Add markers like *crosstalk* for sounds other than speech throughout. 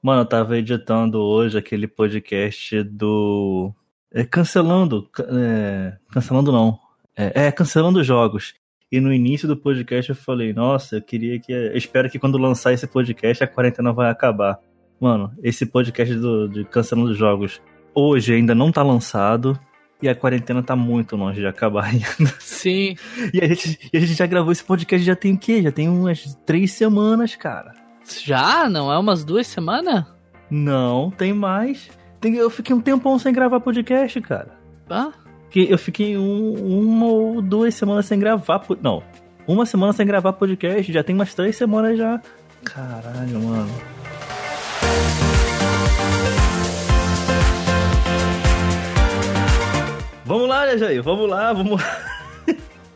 Mano, eu tava editando hoje aquele podcast do. É, cancelando. É, cancelando não. É, é, cancelando jogos. E no início do podcast eu falei, nossa, eu queria que. Eu espero que quando lançar esse podcast a quarentena vai acabar. Mano, esse podcast do, de cancelando jogos hoje ainda não tá lançado. E a quarentena tá muito longe de acabar *laughs* ainda. Sim. E a gente, e a gente já gravou esse podcast já tem o quê? Já tem umas três semanas, cara. Já? Não é umas duas semanas? Não, tem mais. Tem, eu fiquei um tempão sem gravar podcast, cara. Ah? Que eu fiquei um, uma ou duas semanas sem gravar. Não, uma semana sem gravar podcast. Já tem umas três semanas já. Caralho, mano. Vamos lá, Jair? Vamos lá, vamos lá.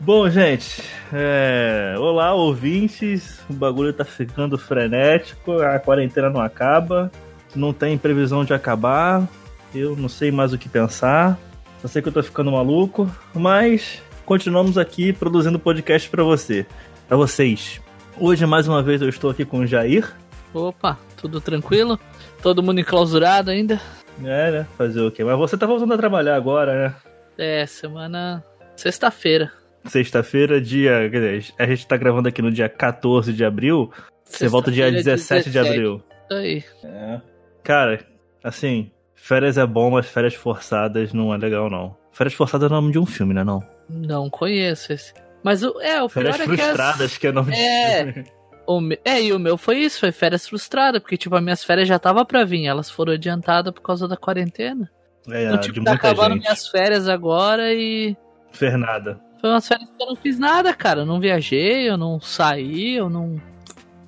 Bom, gente, é... olá, ouvintes. O bagulho tá ficando frenético, a quarentena não acaba, não tem previsão de acabar. Eu não sei mais o que pensar. Eu sei que eu tô ficando maluco, mas continuamos aqui produzindo podcast para você, para vocês. Hoje mais uma vez eu estou aqui com o Jair. Opa, tudo tranquilo? Todo mundo enclausurado ainda? É, né? Fazer o quê? Mas você tá voltando a trabalhar agora, né? É, semana sexta-feira sexta-feira, dia. A gente tá gravando aqui no dia 14 de abril. Você volta dia 17, 17 de abril. Isso aí. É. Cara, assim, férias é bom, mas férias forçadas não é legal, não. Férias forçadas é o nome de um filme, né? Não? Não conheço esse. Mas o, é, o Férias pior frustradas, é que, as... que é o nome é, de filme. O me... É, e o meu foi isso, foi férias frustradas, porque, tipo, as minhas férias já tava pra vir, elas foram adiantadas por causa da quarentena. É, então, tipo, de tá muita acabando gente. minhas férias agora e. Fernada. Foi umas férias que eu não fiz nada, cara. Eu não viajei, eu não saí, eu não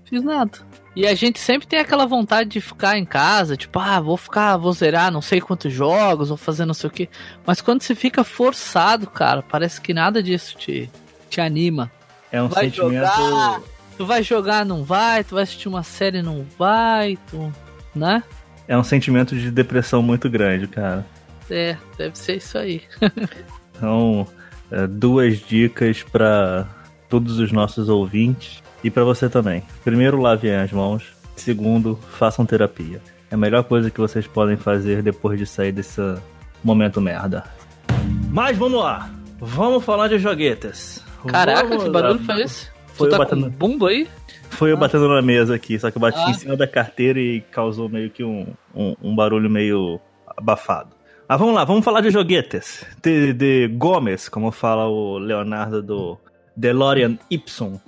fiz nada. E a gente sempre tem aquela vontade de ficar em casa, tipo, ah, vou ficar, vou zerar não sei quantos jogos, vou fazer não sei o que. Mas quando você fica forçado, cara, parece que nada disso te, te anima. É um Vai sentimento. jogar, tu vai jogar, não vai, tu vai assistir uma série, não vai, tu. né? É um sentimento de depressão muito grande, cara. É, deve ser isso aí. *laughs* Então, é, duas dicas para todos os nossos ouvintes e para você também. Primeiro, lavem as mãos. Segundo, façam terapia. É a melhor coisa que vocês podem fazer depois de sair desse momento merda. Mas vamos lá. Vamos falar de joguetas. Caraca, Vamos que barulho lá. foi esse? Foi tu eu tá batendo- com bumbo aí? Foi eu Ah. batendo na mesa aqui, só que eu bati Ah. em cima da carteira e causou meio que um, um, um barulho meio abafado. Mas vamos lá, vamos falar de joguetas. De, de Gomes, como fala o Leonardo do DeLorean Y,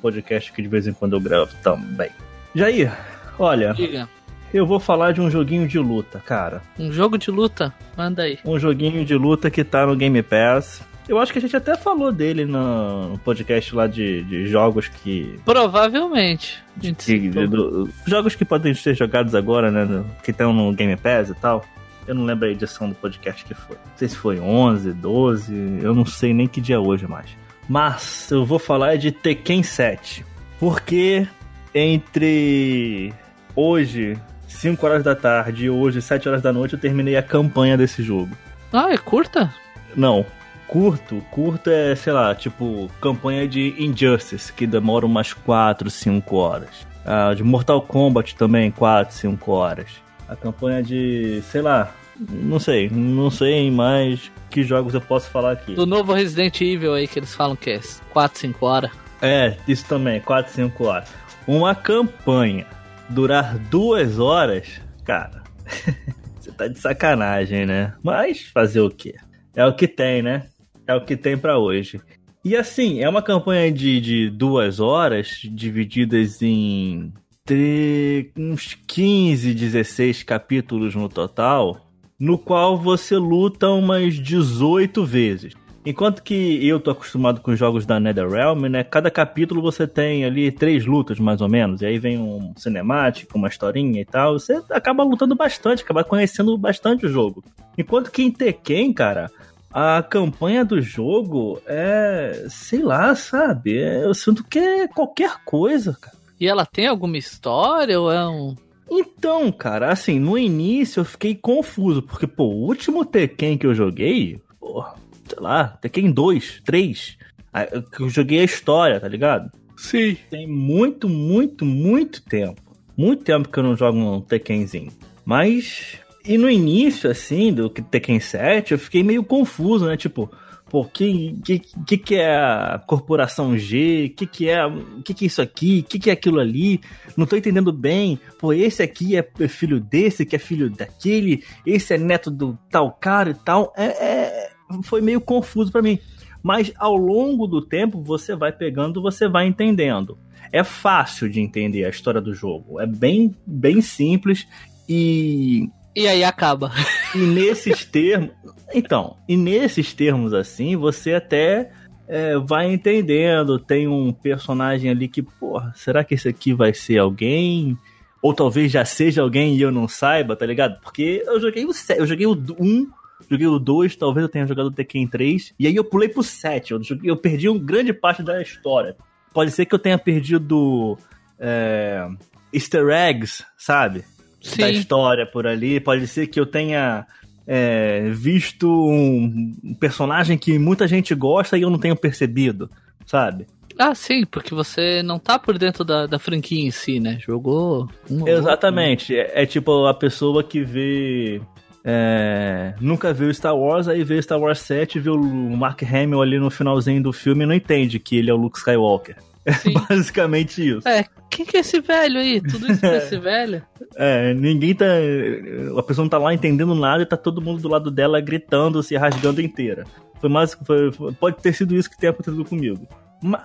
podcast que de vez em quando eu gravo também. Jair, olha, Diga. eu vou falar de um joguinho de luta, cara. Um jogo de luta? Manda aí. Um joguinho de luta que tá no Game Pass. Eu acho que a gente até falou dele no podcast lá de, de jogos que Provavelmente. Que- do- jogos que podem ser jogados agora, né? Que estão no Game Pass e tal. Eu não lembro a edição do podcast que foi. Não sei se foi 11, 12, eu não sei nem que dia é hoje mais. Mas eu vou falar de Tekken 7. Porque entre hoje, 5 horas da tarde, e hoje, 7 horas da noite, eu terminei a campanha desse jogo. Ah, é curta? Não, curto, curto é, sei lá, tipo, campanha de Injustice, que demora umas 4, 5 horas. Ah, de Mortal Kombat também, 4, 5 horas. A campanha de, sei lá, não sei, não sei mais que jogos eu posso falar aqui. Do novo Resident Evil aí que eles falam que é 4, 5 horas. É, isso também, 4, 5 horas. Uma campanha durar duas horas, cara, *laughs* você tá de sacanagem, né? Mas fazer o quê? É o que tem, né? É o que tem pra hoje. E assim, é uma campanha de, de duas horas, divididas em uns 15, 16 capítulos no total, no qual você luta umas 18 vezes. Enquanto que eu tô acostumado com os jogos da NetherRealm, né? Cada capítulo você tem ali três lutas, mais ou menos. E aí vem um cinemático, uma historinha e tal. Você acaba lutando bastante, acaba conhecendo bastante o jogo. Enquanto que em Tekken, cara, a campanha do jogo é. sei lá, sabe? É- eu sinto que é qualquer coisa, cara. E ela tem alguma história ou é um. Então, cara, assim, no início eu fiquei confuso, porque, pô, o último Tekken que eu joguei, pô, sei lá, Tekken 2, 3, ah, que eu joguei a história, tá ligado? Sim. Tem muito, muito, muito tempo. Muito tempo que eu não jogo um Tekkenzinho. Mas. E no início, assim, do Tekken 7, eu fiquei meio confuso, né? Tipo, pô, que, que, que, que é a corporação G? Que que é, que que é isso aqui? Que que é aquilo ali? Não tô entendendo bem. Pô, esse aqui é filho desse, que é filho daquele, esse é neto do tal cara e tal. É, é foi meio confuso para mim. Mas ao longo do tempo você vai pegando, você vai entendendo. É fácil de entender a história do jogo. É bem, bem simples e e aí acaba. E nesses *laughs* termos. Então, e nesses termos assim, você até é, vai entendendo. Tem um personagem ali que, porra, será que esse aqui vai ser alguém? Ou talvez já seja alguém e eu não saiba, tá ligado? Porque eu joguei o eu joguei o 1, joguei o 2, talvez eu tenha jogado o Tekken 3, e aí eu pulei pro 7. Eu, joguei, eu perdi uma grande parte da história. Pode ser que eu tenha perdido é, easter eggs, sabe? Sim. da história por ali. Pode ser que eu tenha é, visto um personagem que muita gente gosta e eu não tenho percebido, sabe? Ah, sim, porque você não tá por dentro da, da franquia em si, né? Jogou. Um Exatamente. É, é, tipo a pessoa que vê. É, nunca viu Star Wars, aí vê Star Wars 7 vê o Mark Hamill ali no finalzinho do filme e não entende que ele é o Luke Skywalker. É *laughs* basicamente isso. É, quem que é esse velho aí? Tudo isso pra *laughs* esse velho? É, ninguém tá. A pessoa não tá lá entendendo nada e tá todo mundo do lado dela gritando, se rasgando inteira. Foi mais. Foi, pode ter sido isso que tem acontecido comigo.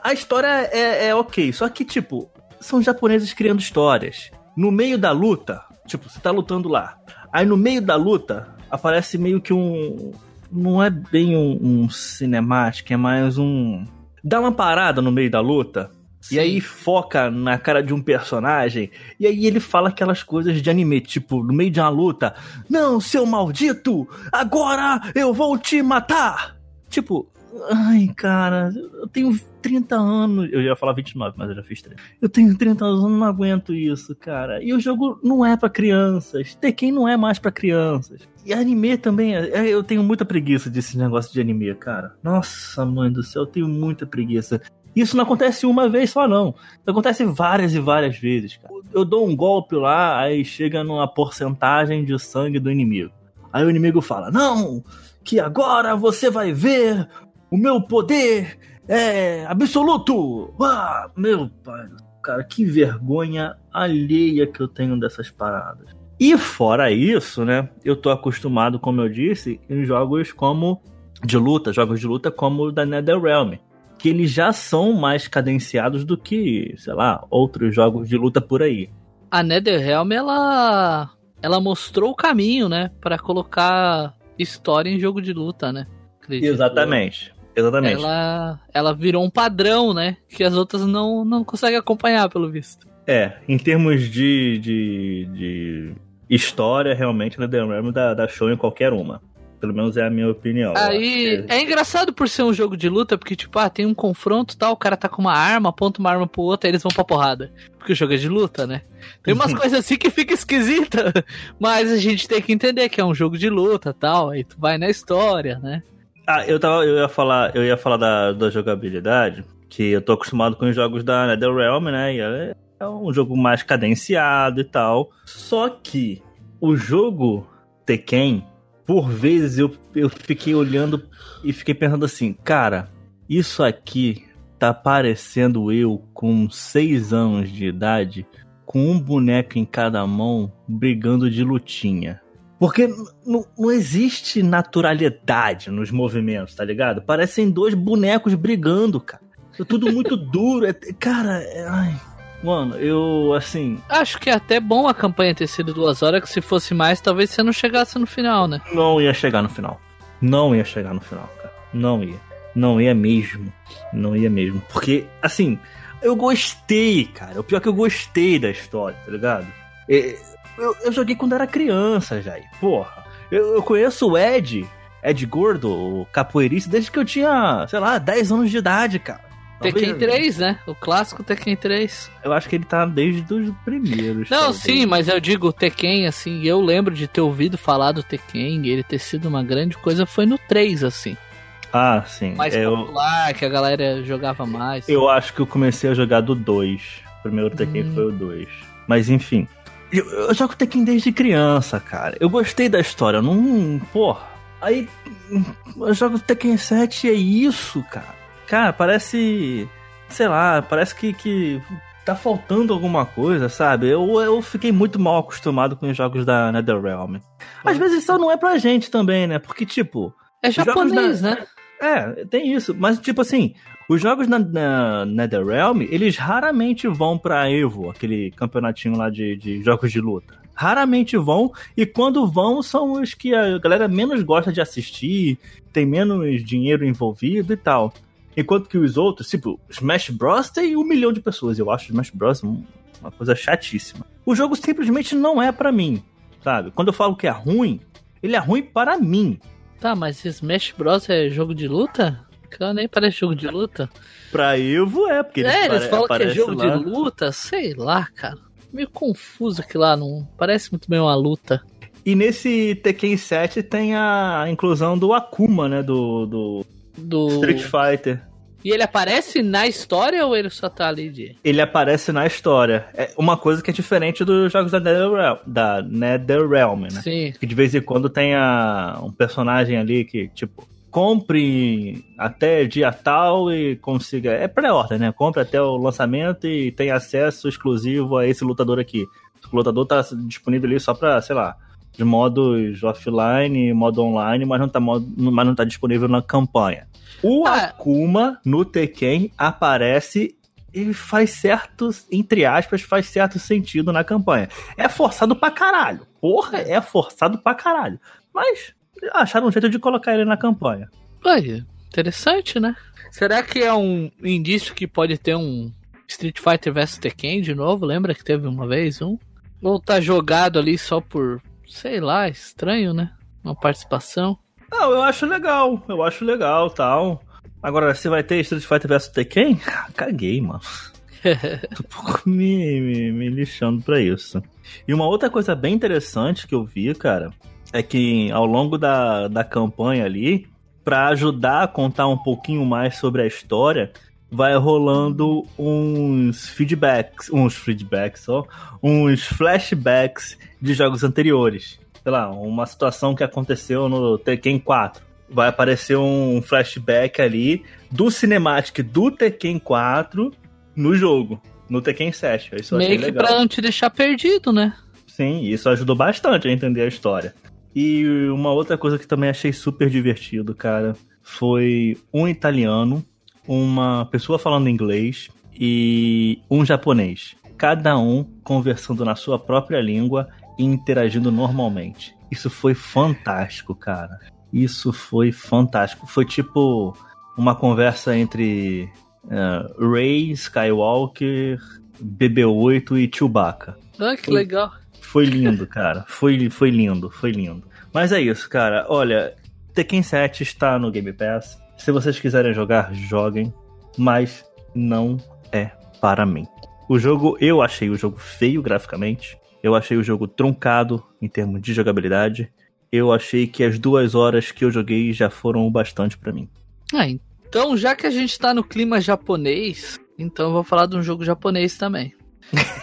A história é, é ok, só que, tipo, são japoneses criando histórias. No meio da luta, tipo, você tá lutando lá. Aí no meio da luta, aparece meio que um. Não é bem um, um cinemático, é mais um. Dá uma parada no meio da luta Sim. E aí foca na cara de um personagem, e aí ele fala aquelas coisas de anime, tipo, no meio de uma luta: Não, seu maldito, agora eu vou te matar! Tipo, ai, cara, eu tenho 30 anos. Eu ia falar 29, mas eu já fiz 30. Eu tenho 30 anos, eu não aguento isso, cara. E o jogo não é para crianças. Tekken não é mais para crianças. E anime também, é, eu tenho muita preguiça desse negócio de anime, cara. Nossa, mãe do céu, eu tenho muita preguiça. Isso não acontece uma vez só, não. Isso acontece várias e várias vezes, cara. Eu dou um golpe lá, aí chega numa porcentagem de sangue do inimigo. Aí o inimigo fala: Não, que agora você vai ver o meu poder é absoluto! Ah, meu pai, cara, que vergonha alheia que eu tenho dessas paradas. E fora isso, né, eu tô acostumado, como eu disse, em jogos como de luta, jogos de luta como o da NetherRealm que eles já são mais cadenciados do que, sei lá, outros jogos de luta por aí. A NetherRealm, ela ela mostrou o caminho, né, para colocar história em jogo de luta, né? Acredito. Exatamente. Exatamente. Ela, ela virou um padrão, né? Que as outras não, não conseguem acompanhar, pelo visto. É, em termos de, de, de história, realmente, a NetherRealm dá, dá show em qualquer uma. Pelo menos é a minha opinião. Aí é... é... engraçado por ser um jogo de luta, porque, tipo, ah, tem um confronto tal, o cara tá com uma arma, aponta uma arma pro outro, aí eles vão pra porrada. Porque o jogo é de luta, né? Tem umas *laughs* coisas assim que fica esquisita, mas a gente tem que entender que é um jogo de luta tal, aí tu vai na história, né? Ah, eu, tava, eu ia falar, eu ia falar da, da jogabilidade, que eu tô acostumado com os jogos da NetherRealm, né? E é, é um jogo mais cadenciado e tal. Só que o jogo Tekken por vezes eu, eu fiquei olhando e fiquei pensando assim, cara, isso aqui tá parecendo eu com seis anos de idade, com um boneco em cada mão, brigando de lutinha. Porque não existe naturalidade nos movimentos, tá ligado? Parecem dois bonecos brigando, cara. É tudo muito *laughs* duro. É, cara, é, ai, Mano, eu, assim. Acho que é até bom a campanha ter sido duas horas, que se fosse mais, talvez você não chegasse no final, né? Não ia chegar no final. Não ia chegar no final, cara. Não ia. Não ia mesmo. Não ia mesmo. Porque, assim, eu gostei, cara. O pior é que eu gostei da história, tá ligado? Eu, eu joguei quando era criança, já. Porra. Eu, eu conheço o Ed, Ed Gordo, o capoeirista, desde que eu tinha, sei lá, 10 anos de idade, cara. Tekken 3, né? O clássico Tekken 3. Eu acho que ele tá desde os primeiros. Não, talvez. sim, mas eu digo Tekken, assim, eu lembro de ter ouvido falar do Tekken, ele ter sido uma grande coisa, foi no 3, assim. Ah, sim. Mais eu... popular, que a galera jogava mais. Eu acho que eu comecei a jogar do 2. O primeiro Tekken hum. foi o 2. Mas enfim. Eu, eu jogo Tekken desde criança, cara. Eu gostei da história. Não. Porra. Aí. Eu jogo Tekken 7 e é isso, cara. Cara, parece. Sei lá, parece que. que tá faltando alguma coisa, sabe? Eu, eu fiquei muito mal acostumado com os jogos da NetherRealm. Às vezes só não é pra gente também, né? Porque, tipo. É japonês, da... né? É, tem isso. Mas, tipo assim, os jogos na, na NetherRealm, eles raramente vão pra Evo, aquele campeonatinho lá de, de jogos de luta. Raramente vão, e quando vão, são os que a galera menos gosta de assistir, tem menos dinheiro envolvido e tal. Enquanto que os outros, tipo, Smash Bros. tem um milhão de pessoas. Eu acho Smash Bros. uma coisa chatíssima. O jogo simplesmente não é para mim, sabe? Quando eu falo que é ruim, ele é ruim para mim. Tá, mas Smash Bros é jogo de luta? Que nem parece jogo de luta. Pra Evo é, porque eles, é, eles falam que é jogo lá. de luta, sei lá, cara. Meio confuso aqui lá, não parece muito bem uma luta. E nesse Tekken 7 tem a inclusão do Akuma, né? Do, do, do... Street Fighter. E ele aparece na história ou ele só tá ali de. Ele aparece na história. É uma coisa que é diferente dos jogos da NetherRealm, da NetherRealm né? Sim. Que de vez em quando tem a, um personagem ali que, tipo, compre até dia tal e consiga. É pré-ordem, né? Compre até o lançamento e tem acesso exclusivo a esse lutador aqui. O lutador tá disponível ali só pra, sei lá, de modos offline, modo online, mas não tá, modo, mas não tá disponível na campanha. O ah. Akuma no Tekken aparece e faz certo, entre aspas, faz certo sentido na campanha. É forçado pra caralho. Porra, é forçado pra caralho. Mas acharam um jeito de colocar ele na campanha. Aí, interessante, né? Será que é um indício que pode ter um Street Fighter vs Tekken de novo? Lembra que teve uma vez um? Ou tá jogado ali só por, sei lá, estranho, né? Uma participação. Não, eu acho legal, eu acho legal tal. Agora, você vai ter Street Fighter vs Tekken? Caguei, mano. *laughs* Tô um pouco me, me, me lixando pra isso. E uma outra coisa bem interessante que eu vi, cara, é que ao longo da, da campanha ali, para ajudar a contar um pouquinho mais sobre a história, vai rolando uns feedbacks, uns feedbacks, ó, uns flashbacks de jogos anteriores sei lá, uma situação que aconteceu no Tekken 4. Vai aparecer um flashback ali do cinematic do Tekken 4 no jogo, no Tekken 7. Isso Meio que legal. pra não te deixar perdido, né? Sim, isso ajudou bastante a entender a história. E uma outra coisa que também achei super divertido, cara, foi um italiano, uma pessoa falando inglês e um japonês. Cada um conversando na sua própria língua e interagindo normalmente. Isso foi fantástico, cara. Isso foi fantástico. Foi tipo uma conversa entre uh, Ray, Skywalker, BB-8 e Chewbacca. Ah, que foi, legal. Foi lindo, cara. Foi, foi lindo, foi lindo. Mas é isso, cara. Olha, Tekken 7 está no Game Pass. Se vocês quiserem jogar, joguem. Mas não é para mim. O jogo, eu achei o jogo feio graficamente. Eu achei o jogo truncado em termos de jogabilidade. Eu achei que as duas horas que eu joguei já foram o bastante para mim. Ah, então já que a gente tá no clima japonês, então eu vou falar de um jogo japonês também.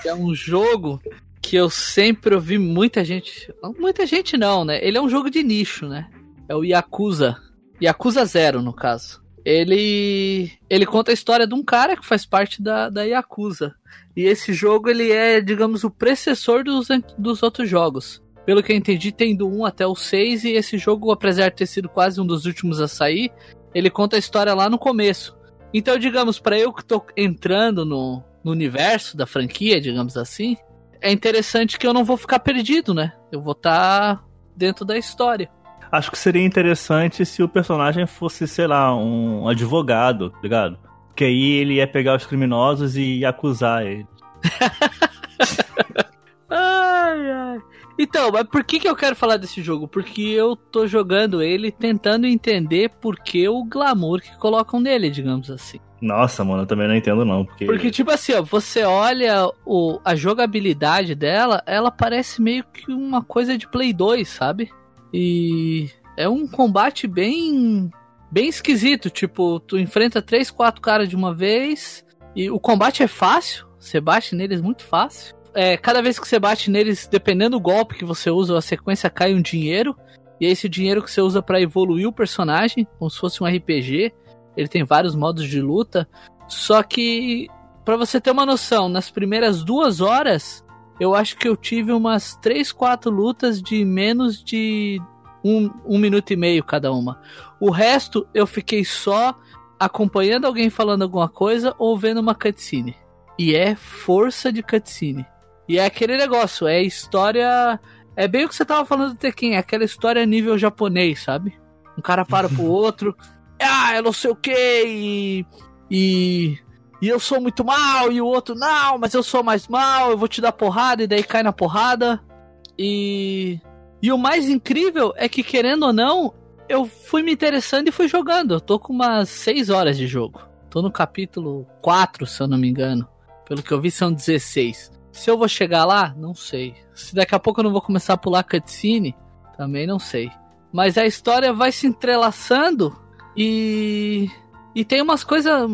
é um *laughs* jogo que eu sempre ouvi muita gente. Muita gente não, né? Ele é um jogo de nicho, né? É o Yakuza. Yakuza Zero, no caso. Ele. Ele conta a história de um cara que faz parte da, da Yakuza. E esse jogo ele é, digamos, o precessor dos, dos outros jogos. Pelo que eu entendi, tem do 1 até o 6 e esse jogo, apesar de ter sido quase um dos últimos a sair, ele conta a história lá no começo. Então, digamos, para eu que tô entrando no, no universo da franquia, digamos assim, é interessante que eu não vou ficar perdido, né? Eu vou estar tá dentro da história. Acho que seria interessante se o personagem fosse, sei lá, um advogado, tá ligado? Que aí ele ia pegar os criminosos e ia acusar ele. *laughs* ai, ai. Então, mas por que, que eu quero falar desse jogo? Porque eu tô jogando ele tentando entender por que o glamour que colocam nele, digamos assim. Nossa, mano, eu também não entendo não. Porque, porque tipo assim, ó, você olha o, a jogabilidade dela, ela parece meio que uma coisa de Play 2, sabe? E é um combate bem bem esquisito. Tipo, tu enfrenta três, quatro caras de uma vez. E o combate é fácil. Você bate neles muito fácil. é, cada vez que você bate neles, dependendo do golpe que você usa, a sequência cai um dinheiro. E é esse dinheiro que você usa para evoluir o personagem, como se fosse um RPG. Ele tem vários modos de luta. Só que, para você ter uma noção, nas primeiras duas horas, eu acho que eu tive umas 3, 4 lutas de menos de um, um minuto e meio cada uma. O resto eu fiquei só acompanhando alguém falando alguma coisa ou vendo uma cutscene. E é força de cutscene. E é aquele negócio, é história. É bem o que você tava falando do Tekken, é aquela história nível japonês, sabe? Um cara para pro *laughs* outro, ah, eu não sei o que, e, e. E eu sou muito mal, e o outro, não, mas eu sou mais mal, eu vou te dar porrada, e daí cai na porrada. E. E o mais incrível é que, querendo ou não, eu fui me interessando e fui jogando. Eu tô com umas 6 horas de jogo. Tô no capítulo 4, se eu não me engano. Pelo que eu vi, são 16. Se eu vou chegar lá, não sei. Se daqui a pouco eu não vou começar a pular cutscene, também não sei. Mas a história vai se entrelaçando e. E tem umas coisas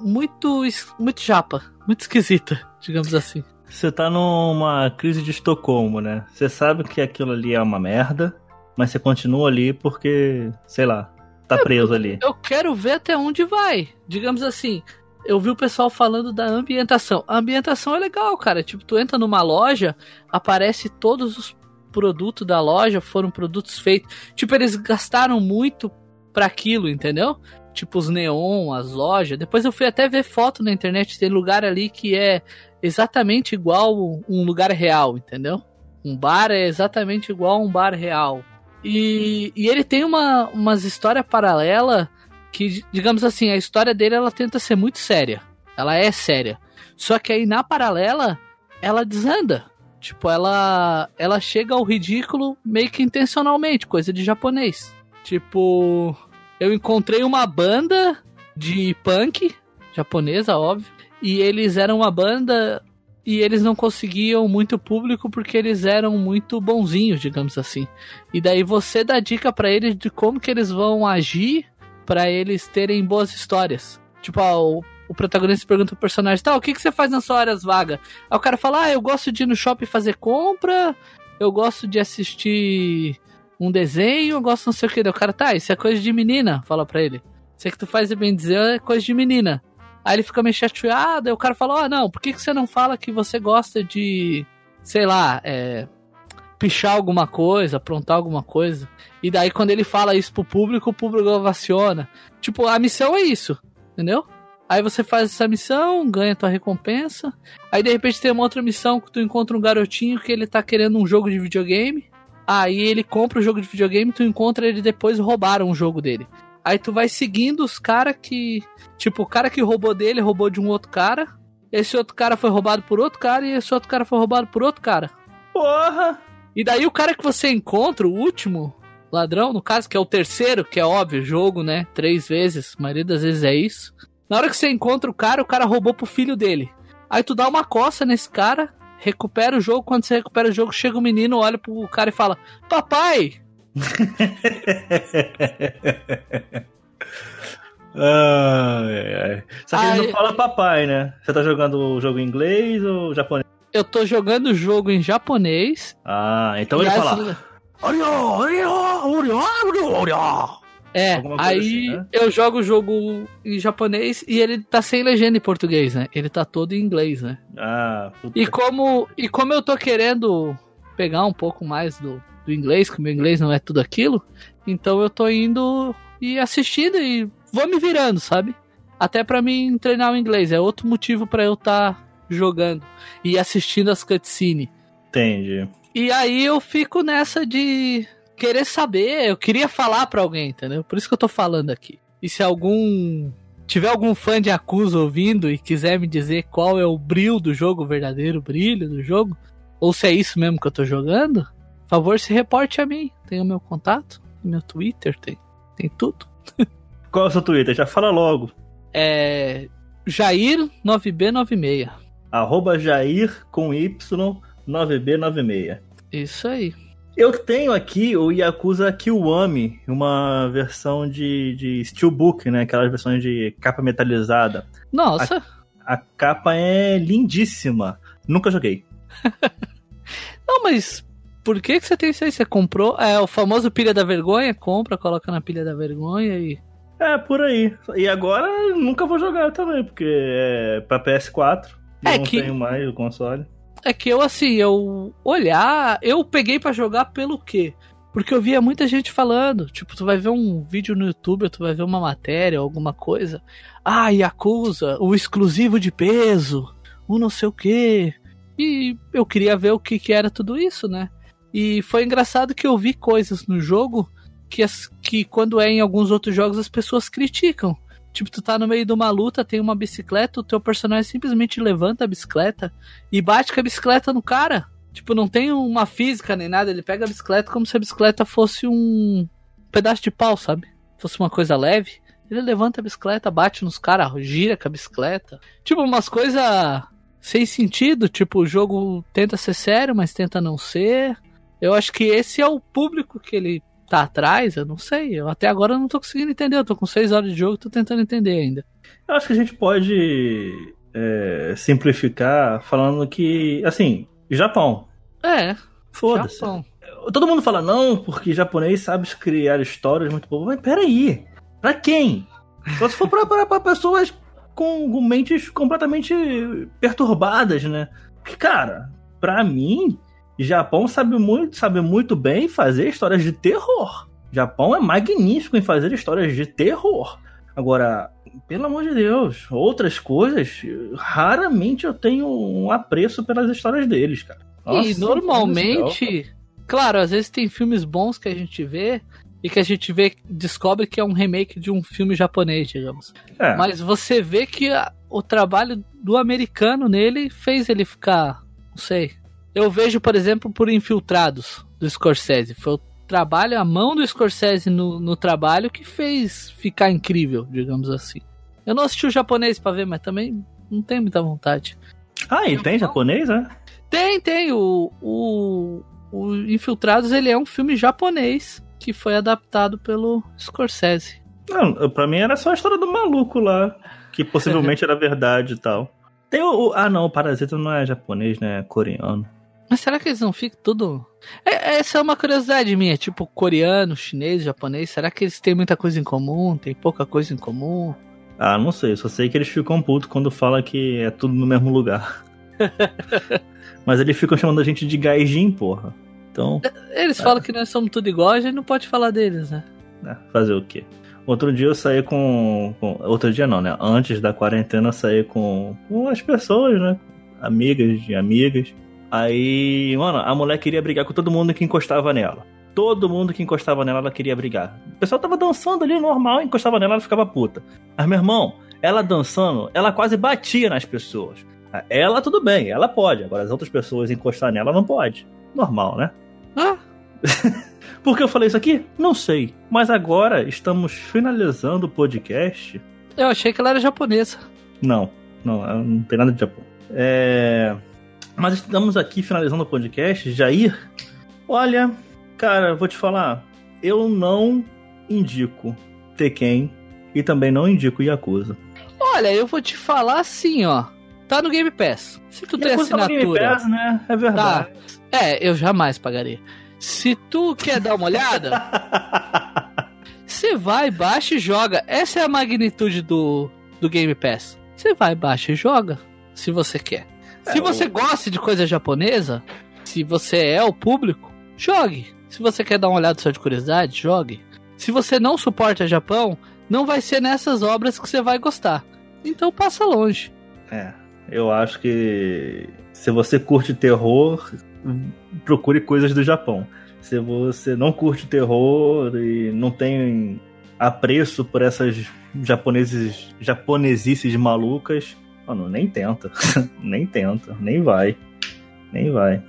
muito. muito japa, muito esquisita, digamos assim. Você tá numa crise de Estocolmo, né? Você sabe que aquilo ali é uma merda, mas você continua ali porque, sei lá, tá é, preso ali. Eu quero ver até onde vai. Digamos assim, eu vi o pessoal falando da ambientação. A ambientação é legal, cara. Tipo, tu entra numa loja, aparece todos os produtos da loja foram produtos feitos. Tipo, eles gastaram muito para aquilo, entendeu? Tipo, os neon, as lojas. Depois eu fui até ver foto na internet. Tem lugar ali que é exatamente igual um lugar real, entendeu? Um bar é exatamente igual a um bar real. E, e ele tem uma, umas histórias paralelas que, digamos assim, a história dele ela tenta ser muito séria. Ela é séria. Só que aí na paralela, ela desanda. Tipo, ela ela chega ao ridículo meio que intencionalmente, coisa de japonês. Tipo, eu encontrei uma banda de punk japonesa, óbvio, e eles eram uma banda e eles não conseguiam muito público porque eles eram muito bonzinhos, digamos assim. E daí você dá dica para eles de como que eles vão agir para eles terem boas histórias. Tipo, ah, o, o protagonista pergunta pro personagem, tá, o que, que você faz nas suas horas vagas? Aí o cara fala, ah, eu gosto de ir no shopping fazer compra, eu gosto de assistir um desenho, eu gosto não sei o que. o cara, tá, isso é coisa de menina, fala pra ele. Isso é que tu faz bem dizer é coisa de menina. Aí ele fica meio chateado, aí o cara fala, ah, não, por que, que você não fala que você gosta de, sei lá, é, pichar alguma coisa, aprontar alguma coisa. E daí quando ele fala isso pro público, o público ovaciona. Tipo, a missão é isso, entendeu? Aí você faz essa missão, ganha tua recompensa. Aí de repente tem uma outra missão que tu encontra um garotinho que ele tá querendo um jogo de videogame. Aí ele compra o jogo de videogame, tu encontra ele depois roubaram o jogo dele. Aí tu vai seguindo os caras que. Tipo, o cara que roubou dele roubou de um outro cara. Esse outro cara foi roubado por outro cara e esse outro cara foi roubado por outro cara. Porra! E daí o cara que você encontra, o último ladrão, no caso, que é o terceiro, que é óbvio, jogo, né? Três vezes, a maioria das vezes é isso. Na hora que você encontra o cara, o cara roubou pro filho dele. Aí tu dá uma coça nesse cara, recupera o jogo. Quando você recupera o jogo, chega o menino, olha pro cara e fala: Papai! *laughs* ai, ai. Só que ele não fala papai, né? Você tá jogando o jogo em inglês ou japonês? eu tô jogando o jogo em japonês. Ah, então ele fala. É, aí assim, né? eu jogo o jogo em japonês e ele tá sem legenda em português, né? Ele tá todo em inglês, né? Ah, puta. E como, e como eu tô querendo pegar um pouco mais do, do inglês, que o meu inglês não é tudo aquilo, então eu tô indo e assistindo e vou me virando, sabe? Até para mim treinar o inglês. É outro motivo para eu estar tá jogando e assistindo as cutscenes. Entendi. E aí eu fico nessa de querer saber, eu queria falar para alguém, entendeu? Por isso que eu tô falando aqui. E se algum tiver algum fã de Acusa ouvindo e quiser me dizer qual é o brilho do jogo, o verdadeiro brilho do jogo, ou se é isso mesmo que eu tô jogando, por favor, se reporte a mim. Tem o meu contato, meu Twitter, tem, tem tudo. *laughs* Qual é o seu Twitter? Já fala logo. É Jair9B96 arroba Jair com Y 9B96. Isso aí. Eu tenho aqui o Yakuza Kiwami, uma versão de, de Steelbook, né? Aquelas versões de capa metalizada. Nossa! A, a capa é lindíssima. Nunca joguei. *laughs* Não, mas por que, que você tem isso aí? Você comprou? É o famoso pilha da vergonha? Compra, coloca na pilha da vergonha e. É, por aí. E agora nunca vou jogar também, porque é pra PS4. É não que- tenho mais o console. É que eu, assim, eu olhar, eu peguei pra jogar pelo quê? Porque eu via muita gente falando. Tipo, tu vai ver um vídeo no YouTube, ou tu vai ver uma matéria, alguma coisa. Ah, Yakuza, o exclusivo de peso, o não sei o quê. E eu queria ver o que, que era tudo isso, né? E foi engraçado que eu vi coisas no jogo que, as, que quando é em alguns outros jogos as pessoas criticam. Tipo, tu tá no meio de uma luta, tem uma bicicleta, o teu personagem simplesmente levanta a bicicleta e bate com a bicicleta no cara. Tipo, não tem uma física nem nada, ele pega a bicicleta como se a bicicleta fosse um pedaço de pau, sabe? Fosse uma coisa leve. Ele levanta a bicicleta, bate nos caras, gira com a bicicleta. Tipo, umas coisas sem sentido. Tipo, o jogo tenta ser sério, mas tenta não ser. Eu acho que esse é o público que ele tá atrás, eu não sei. Eu até agora não tô conseguindo entender. Eu tô com 6 horas de jogo, tô tentando entender ainda. Eu acho que a gente pode é, simplificar falando que, assim, Japão. É, Foda-se. Japão. Todo mundo fala, não, porque japonês sabe criar histórias muito boas. Mas peraí, pra quem? Só se for pra, pra, pra pessoas com, com mentes completamente perturbadas, né? Porque, cara, pra mim, Japão sabe muito, sabe muito bem fazer histórias de terror. Japão é magnífico em fazer histórias de terror. Agora, pelo amor de Deus, outras coisas, raramente eu tenho um apreço pelas histórias deles, cara. Nossa, e normalmente, claro, às vezes tem filmes bons que a gente vê e que a gente vê, descobre que é um remake de um filme japonês, digamos. É. Mas você vê que a- o trabalho do americano nele fez ele ficar, não sei. Eu vejo, por exemplo, por Infiltrados do Scorsese. Foi o trabalho, a mão do Scorsese no, no trabalho que fez ficar incrível, digamos assim. Eu não assisti o japonês pra ver, mas também não tenho muita vontade. Ah, e tem japonês, né? Tem, tem. O, o, o Infiltrados ele é um filme japonês que foi adaptado pelo Scorsese. Não, pra mim era só a história do maluco lá, que possivelmente era verdade e tal. Tem o, o- Ah, não, o Parasita não é japonês, né? É coreano. Mas será que eles não ficam tudo. É- essa é uma curiosidade minha, tipo coreano, chinês, japonês. Será que eles têm muita coisa em comum? Tem pouca coisa em comum? Ah, não sei, só sei que eles ficam putos quando fala que é tudo no mesmo lugar. *laughs* Mas eles ficam chamando a gente de gaijin, porra. Então, Eles falam que nós somos tudo igual, a gente não pode falar deles, né? né, fazer o quê? Outro dia eu saí com, com- Outro dia não, né? Antes da quarentena eu saí com, com as pessoas, né? Amigas de amigas. Aí, mano, a mulher queria brigar com todo mundo que encostava nela. Todo mundo que encostava nela, ela queria brigar. O pessoal tava dançando ali normal, encostava nela, ela ficava puta. Mas, meu irmão, ela dançando, ela quase batia nas pessoas. Ela, tudo bem, ela pode. Agora, as outras pessoas encostar nela, não pode. Normal, né? Ah, *laughs* Por que eu falei isso aqui? Não sei. Mas agora estamos finalizando o podcast. eu achei que ela era japonesa. Não, não, não tem nada de Japão. É... Mas estamos aqui finalizando o podcast. Jair, olha, cara, vou te falar. Eu não indico Tekken e também não indico Yakuza. Olha, eu vou te falar assim, ó. Tá no Game Pass. Se tu tem Yakuza tá no Game assinatura. Pass, né? É verdade. É, eu jamais pagaria. Se tu quer dar uma olhada, *laughs* você vai, baixa e joga. Essa é a magnitude do, do Game Pass. Você vai, baixa e joga, se você quer. Se É, você gosta de coisa japonesa, se você é o público, jogue. Se você quer dar uma olhada só de curiosidade, jogue. Se você não suporta Japão, não vai ser nessas obras que você vai gostar. Então passa longe. É, eu acho que se você curte terror, procure coisas do Japão. Se você não curte terror e não tem apreço por essas japoneses, japonesices malucas, mano, nem tenta. *laughs* nem tenta, nem vai. Nem vai.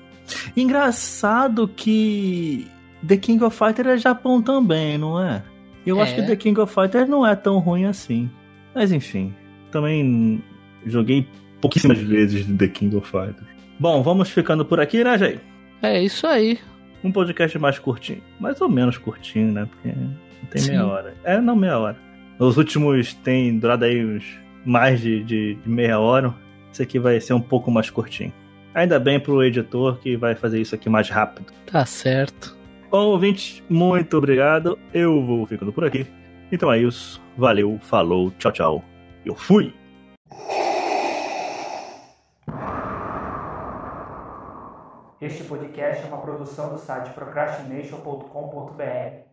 Engraçado que The King of Fighters é Japão também, não é? Eu acho É. que The King of Fighters não é tão ruim assim. Mas enfim, também joguei pouquíssimas vezes The King of Fighters. Bom, vamos ficando por aqui, né, Jay? É isso aí. Um podcast mais curtinho. Mais ou menos curtinho, né? Porque tem Sim. meia hora. É, não meia hora. Os últimos tem durado aí uns mais de, de, de meia hora. Esse aqui vai ser um pouco mais curtinho. Ainda bem pro editor que vai fazer isso aqui mais rápido. Tá certo. Bom, ouvintes, muito obrigado. Eu vou ficando por aqui. Então é isso. Valeu, falou, tchau, tchau. Eu fui! Este podcast é uma produção do site procrastination.com.br.